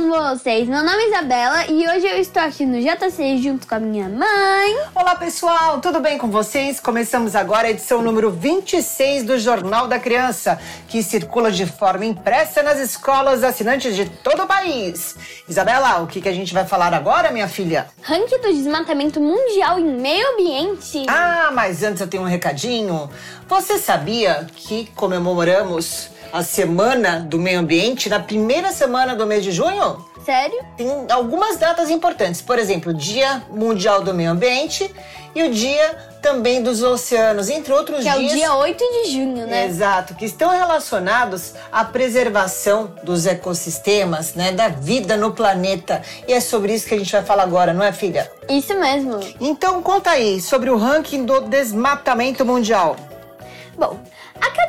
Com vocês? Meu nome é Isabela e hoje eu estou aqui no JC junto com a minha mãe. Olá pessoal, tudo bem com vocês? Começamos agora a edição número 26 do Jornal da Criança, que circula de forma impressa nas escolas assinantes de todo o país. Isabela, o que, que a gente vai falar agora, minha filha? Ranking do desmatamento mundial em meio ambiente. Ah, mas antes eu tenho um recadinho. Você sabia que comemoramos a Semana do Meio Ambiente na primeira semana do mês de junho? Sério? Tem algumas datas importantes. Por exemplo, o Dia Mundial do Meio Ambiente e o Dia também dos Oceanos, entre outros que dias. Que é o dia 8 de junho, né? Exato, que estão relacionados à preservação dos ecossistemas, né, da vida no planeta. E é sobre isso que a gente vai falar agora, não é, filha? Isso mesmo. Então conta aí sobre o ranking do desmatamento mundial. Bom,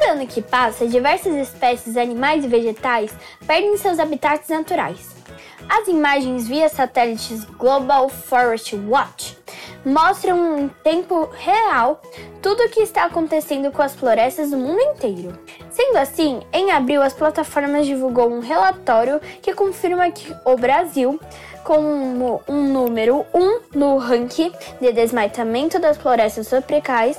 cada ano que passa, diversas espécies animais e vegetais perdem seus habitats naturais. As imagens via satélites Global Forest Watch mostram em tempo real tudo o que está acontecendo com as florestas do mundo inteiro. Sendo assim, em abril as plataformas divulgou um relatório que confirma que o Brasil, como um número 1 um no ranking de desmatamento das florestas tropicais,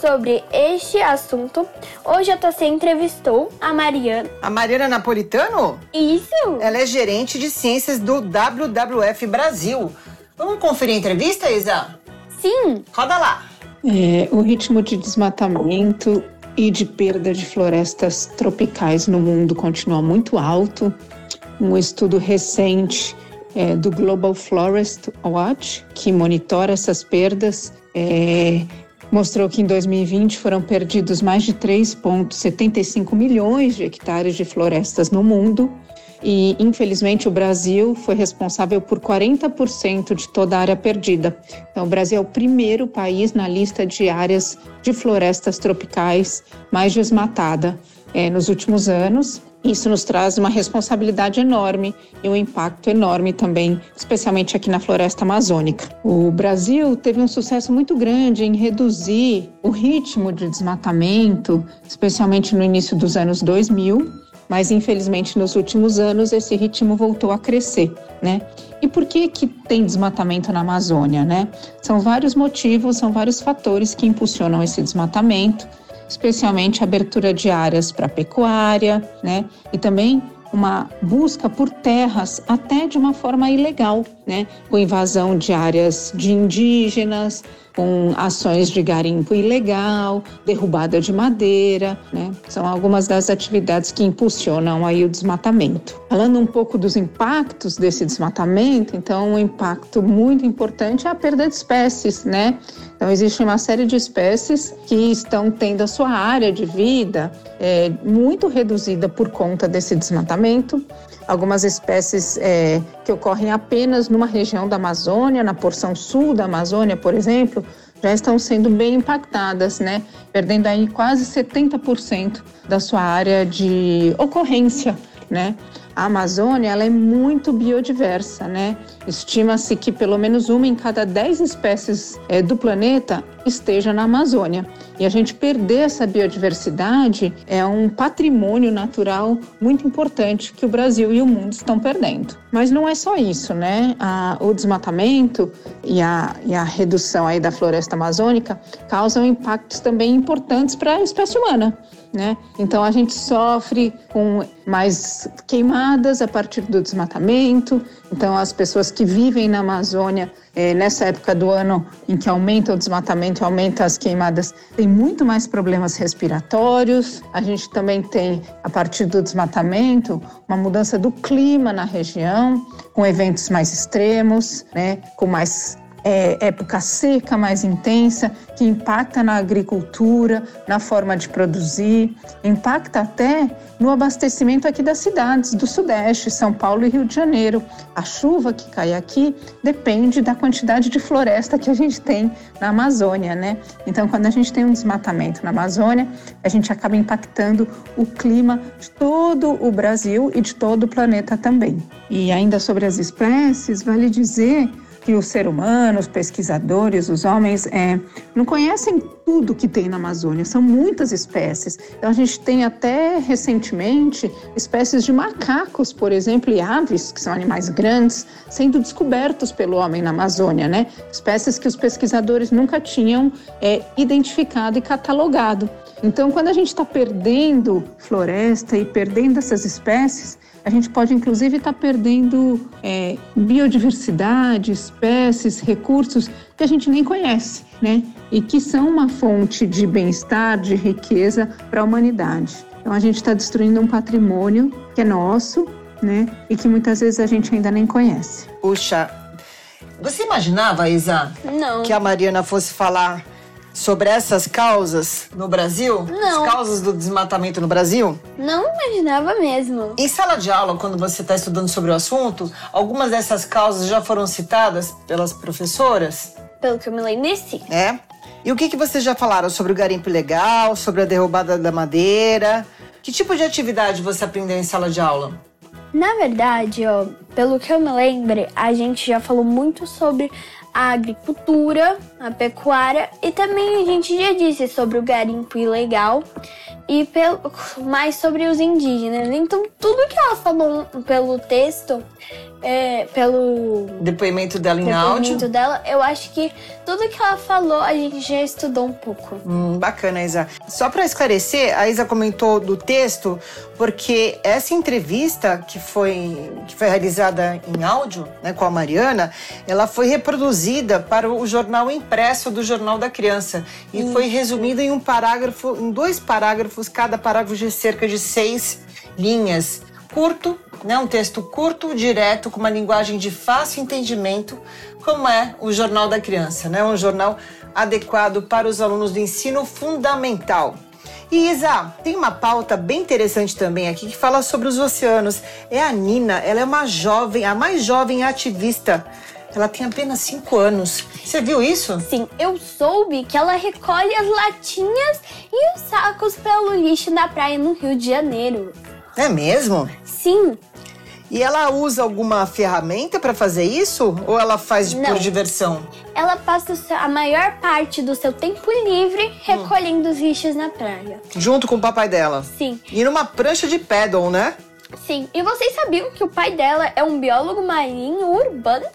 sobre este assunto, o JC entrevistou a Mariana. A Mariana Napolitano? Isso! Ela é gerente de ciências do WWF Brasil. Vamos conferir a entrevista, Isa? Sim! Roda lá! É, o ritmo de desmatamento e de perda de florestas tropicais no mundo continua muito alto. Um estudo recente é, do Global Forest Watch, que monitora essas perdas, é, mostrou que em 2020 foram perdidos mais de 3,75 milhões de hectares de florestas no mundo. E, infelizmente, o Brasil foi responsável por 40% de toda a área perdida. Então, o Brasil é o primeiro país na lista de áreas de florestas tropicais mais desmatada é, nos últimos anos. Isso nos traz uma responsabilidade enorme e um impacto enorme também, especialmente aqui na floresta amazônica. O Brasil teve um sucesso muito grande em reduzir o ritmo de desmatamento, especialmente no início dos anos 2000, mas infelizmente nos últimos anos esse ritmo voltou a crescer, né? E por que que tem desmatamento na Amazônia, né? São vários motivos, são vários fatores que impulsionam esse desmatamento especialmente abertura de áreas para pecuária, né? E também uma busca por terras até de uma forma ilegal, né? Com invasão de áreas de indígenas, com ações de garimpo ilegal, derrubada de madeira, né? São algumas das atividades que impulsionam aí o desmatamento. Falando um pouco dos impactos desse desmatamento, então um impacto muito importante é a perda de espécies, né? Então existe uma série de espécies que estão tendo a sua área de vida é, muito reduzida por conta desse desmatamento. Algumas espécies é, que ocorrem apenas numa região da Amazônia, na porção sul da Amazônia, por exemplo, já estão sendo bem impactadas, né? Perdendo aí quase 70% da sua área de ocorrência, né? A Amazônia ela é muito biodiversa, né? Estima-se que pelo menos uma em cada 10 espécies é, do planeta esteja na Amazônia. E a gente perder essa biodiversidade é um patrimônio natural muito importante que o Brasil e o mundo estão perdendo. Mas não é só isso, né? A, o desmatamento e a, e a redução aí da floresta amazônica causam impactos também importantes para a espécie humana. Né? Então a gente sofre com mais queimadas a partir do desmatamento. Então as pessoas que vivem na Amazônia é, nessa época do ano em que aumenta o desmatamento, aumenta as queimadas, tem muito mais problemas respiratórios. A gente também tem, a partir do desmatamento, uma mudança do clima na região, com eventos mais extremos, né, com mais é, época seca mais intensa, que impacta na agricultura, na forma de produzir, impacta até no abastecimento aqui das cidades do Sudeste, São Paulo e Rio de Janeiro. A chuva que cai aqui depende da quantidade de floresta que a gente tem na Amazônia, né? Então, quando a gente tem um desmatamento na Amazônia, a gente acaba impactando o clima de todo o Brasil e de todo o planeta também. E ainda sobre as espécies, vale dizer que o ser humano, os pesquisadores, os homens, é, não conhecem tudo que tem na Amazônia, são muitas espécies. Então, a gente tem até recentemente espécies de macacos, por exemplo, e aves, que são animais grandes, sendo descobertos pelo homem na Amazônia, né? Espécies que os pesquisadores nunca tinham é, identificado e catalogado. Então, quando a gente está perdendo floresta e perdendo essas espécies, a gente pode inclusive estar tá perdendo é, biodiversidade, espécies, recursos que a gente nem conhece, né? E que são uma fonte de bem-estar, de riqueza para a humanidade. Então a gente está destruindo um patrimônio que é nosso, né? E que muitas vezes a gente ainda nem conhece. Puxa, você imaginava, Isa, Não. que a Mariana fosse falar sobre essas causas no Brasil? Não. As causas do desmatamento no Brasil? Não imaginava mesmo. Em sala de aula, quando você está estudando sobre o assunto, algumas dessas causas já foram citadas pelas professoras? Pelo que eu me lembro, sim. É? E o que, que vocês já falaram sobre o garimpo ilegal, sobre a derrubada da madeira? Que tipo de atividade você aprendeu em sala de aula? Na verdade, ó, pelo que eu me lembro, a gente já falou muito sobre a agricultura, a pecuária e também a gente já disse sobre o garimpo ilegal e pelo, mais sobre os indígenas. Então, tudo que ela falou pelo texto é, pelo depoimento dela em depoimento áudio. dela, eu acho que tudo que ela falou a gente já estudou um pouco. Hum, bacana, Isa. Só para esclarecer, a Isa comentou do texto porque essa entrevista que foi, que foi realizada em áudio né, com a Mariana, ela foi reproduzida para o jornal impresso do Jornal da Criança e Isso. foi resumida em um parágrafo, em dois parágrafos, cada parágrafo de cerca de seis linhas. Curto, né, um texto curto, direto, com uma linguagem de fácil entendimento, como é o Jornal da Criança, né? Um jornal adequado para os alunos do ensino fundamental. E Isa, tem uma pauta bem interessante também aqui que fala sobre os oceanos. É a Nina, ela é uma jovem, a mais jovem ativista. Ela tem apenas 5 anos. Você viu isso? Sim, eu soube que ela recolhe as latinhas e os sacos pelo lixo da praia no Rio de Janeiro. É mesmo? Sim, E ela usa alguma ferramenta para fazer isso? Ou ela faz de- por Não. diversão? ela passa a maior parte do seu tempo livre recolhendo os lixos na praia. Junto com o papai dela. Sim, E numa prancha de paddle, né? sim. E vocês sabiam que o pai dela é um biólogo marinho urbano?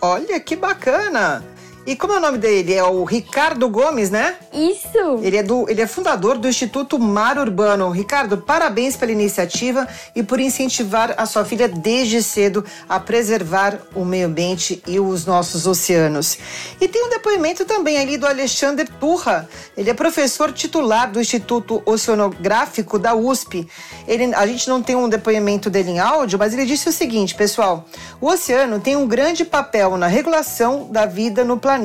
Olha que bacana! E como é o nome dele? É o Ricardo Gomes, né? Isso! Ele é, do, ele é fundador do Instituto Mar Urbano. Ricardo, parabéns pela iniciativa e por incentivar a sua filha desde cedo a preservar o meio ambiente e os nossos oceanos. E tem um depoimento também ali do Alexandre Turra. Ele é professor titular do Instituto Oceanográfico da USP. Ele, a gente não tem um depoimento dele em áudio, mas ele disse o seguinte, pessoal: o oceano tem um grande papel na regulação da vida no planeta,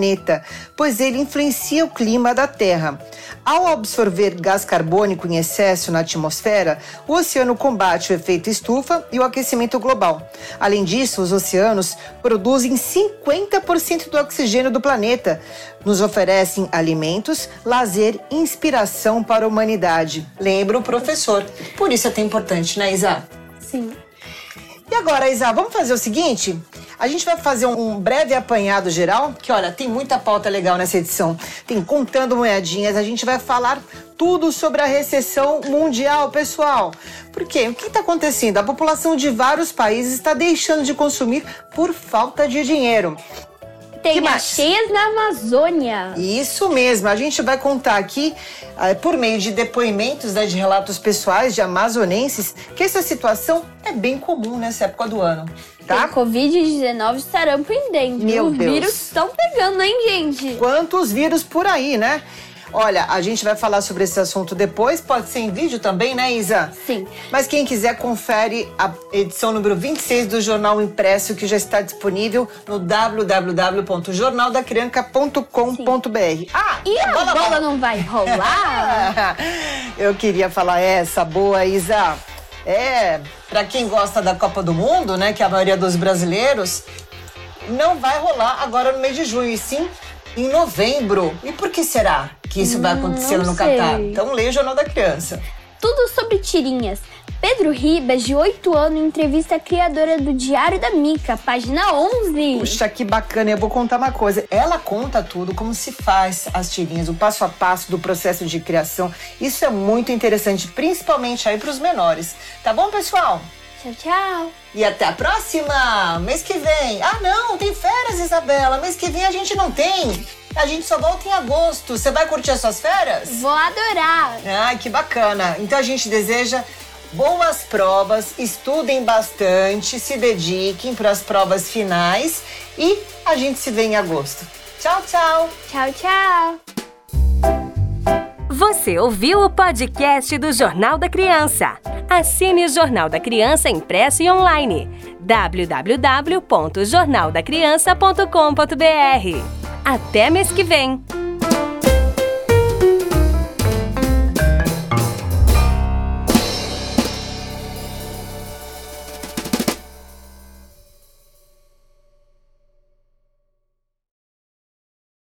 pois ele influencia o clima da Terra. Ao absorver gás carbônico em excesso na atmosfera, o oceano combate o efeito estufa e o aquecimento global. Além disso, os oceanos produzem 50% do oxigênio do planeta, nos oferecem alimentos, lazer e inspiração para a humanidade. Lembra o professor. Por isso é tão importante, né, Isa? Sim. E agora, Isa, vamos fazer o seguinte? A gente vai fazer um breve apanhado geral, que olha, tem muita pauta legal nessa edição. Tem contando moedinhas, a gente vai falar tudo sobre a recessão mundial, pessoal. Por quê? O que está acontecendo? A população de vários países está deixando de consumir por falta de dinheiro. Tem cheias na Amazônia. Isso mesmo, a gente vai contar aqui, eh, por meio de depoimentos, né, de relatos pessoais de amazonenses, que essa situação é bem comum nessa época do ano, tá? Tem Covid-19, sarampo e dengue. Meu Os Deus. vírus estão pegando, hein, gente? Quantos vírus por aí, né? Olha, a gente vai falar sobre esse assunto depois, pode ser em vídeo também, né, Isa? Sim. Mas quem quiser, confere a edição número 26 do Jornal Impresso, que já está disponível no www.jornaldacrianca.com.br. Ah, e a bola, bola não vai rolar? Eu queria falar essa boa, Isa. É, para quem gosta da Copa do Mundo, né, que é a maioria dos brasileiros, não vai rolar agora no mês de junho, e sim em novembro. E por que será que isso vai acontecer no Catar? Então leia o Jornal da Criança. Tudo sobre tirinhas. Pedro Ribas, de 8 anos, entrevista a criadora do Diário da Mica, página 11. Puxa, que bacana. Eu vou contar uma coisa. Ela conta tudo, como se faz as tirinhas, o passo a passo do processo de criação. Isso é muito interessante, principalmente aí para os menores. Tá bom, pessoal? Tchau, tchau. E até a próxima! Mês que vem. Ah, não, tem férias, Isabela. Mês que vem a gente não tem. A gente só volta em agosto. Você vai curtir as suas férias? Vou adorar. Ai, que bacana. Então a gente deseja boas provas, estudem bastante, se dediquem para as provas finais e a gente se vê em agosto. Tchau, tchau. Tchau, tchau. Você ouviu o podcast do Jornal da Criança. Assine o Jornal da Criança impresso e online. www.jornaldacriança.com.br. Até mês que vem!